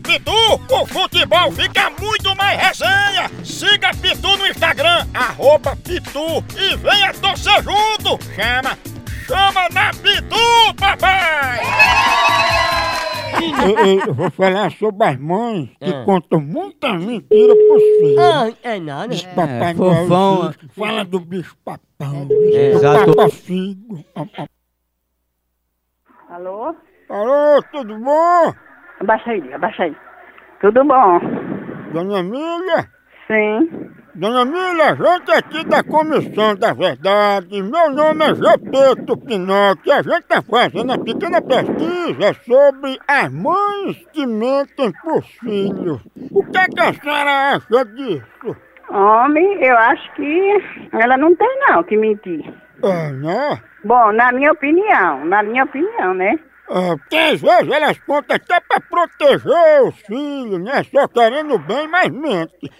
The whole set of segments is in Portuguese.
Pitu, o futebol fica muito mais resenha! Siga Pitu no Instagram, arroba Pitu e venha torcer junto! Chama, chama na Pitu, papai! Eu, eu- eu vou falar sobre as mães que contam muita mentira pros filhos. Ah, é nada. Diz Papai É, Noel, fofão. diz, fala do bicho papão, É, do exato. papa figo. Alô? Alô, tudo bom? Abaixa aí, abaixa aí. Tudo bom? Dona Emília? Sim. Dona Emília, a gente aqui da Comissão da Verdade, meu nome é Gepeto Pinocchio, a gente está fazendo uma pequena pesquisa sobre as mães que mentem por filhos. O que, é que a senhora acha disso? Homem, eu acho que ela não tem não que mentir. É, né? Bom, na minha opinião, na minha opinião, né? Porque às vezes elas contam até pra proteger os filhos, né? Só querendo bem, mas mente.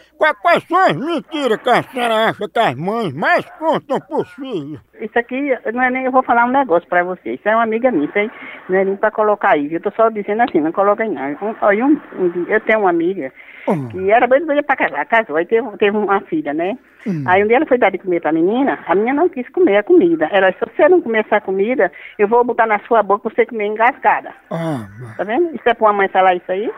Quais, são as mentiras que a senhora acha que as mães mais contam pros filhos? Isso aqui, não é nem, eu vou falar um negócio pra você. Isso é uma amiga minha, isso aí não é nem pra colocar aí. Eu tô só dizendo assim, não coloca aí não. Um, olha, um, um eu tenho uma amiga Hum. que era doida doida pra casar, casou, aí teve, teve uma filha, né? Hum. Aí um dia ela foi dar de comer pra menina, a menina não quis comer a comida. Ela disse, se você não comer essa comida, eu vou botar na sua boca pra você comer engasgada. Ah, Tá vendo? Isso é pra uma mãe falar isso aí?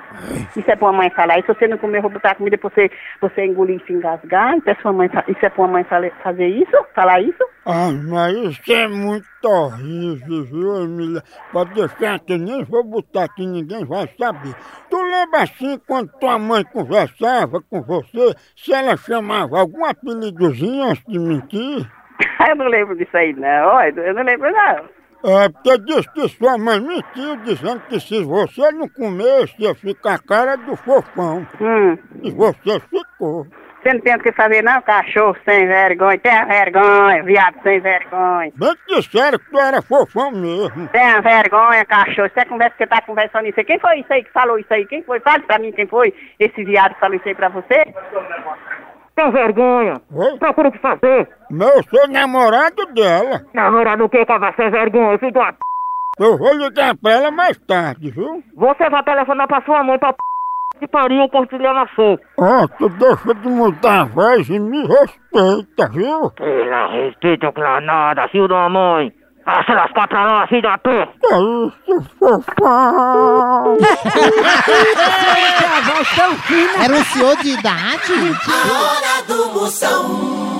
Isso é pra uma mãe falar. E se você não comer, eu vou botar a comida pra você, você engolir e se engasgar. Isso é, sua mãe, fa- isso é pra uma mãe fazer isso? Falar isso? Ah, mas isso é muito horrível, viu, Emília? Pode deixar que eu nem vou botar aqui, ninguém vai saber. Tu lembra assim quando tua mãe conversava com você, se ela chamava algum apelidozinho antes de mentir? eu não lembro disso aí, não. Olha, Eu não lembro, não. É, porque disse que sua mãe mentiu dizendo que se você não comesse ia ficar a cara do fofão. Hum. E você ficou. Você não tem o que fazer, não? Cachorro sem vergonha. Tenha vergonha, viado sem vergonha. Bem que disseram que tu era fofão mesmo. Tenha vergonha, cachorro. Você conversa que tá conversando isso aí. Quem foi isso aí que falou isso aí? Quem foi? Fale pra mim quem foi esse viado que falou isso aí pra você. Tem vergonha. Oi? Procura o que fazer. Meu, sou namorado dela. Namorado o que, cava sem vergonha, filho de uma p... Eu vou ligar pra ela mais tarde, viu? Você vai telefonar pra sua mãe pra p... que pariu compartilhar na sua. Ó, tu deixa de mudar a voz e me respeita, viu? Pela respeito pra nada, filho da mãe. Ah, se lascar pra lá, filho da p... Que isso, fofão? Era um senhor de idade? A hora do Moção.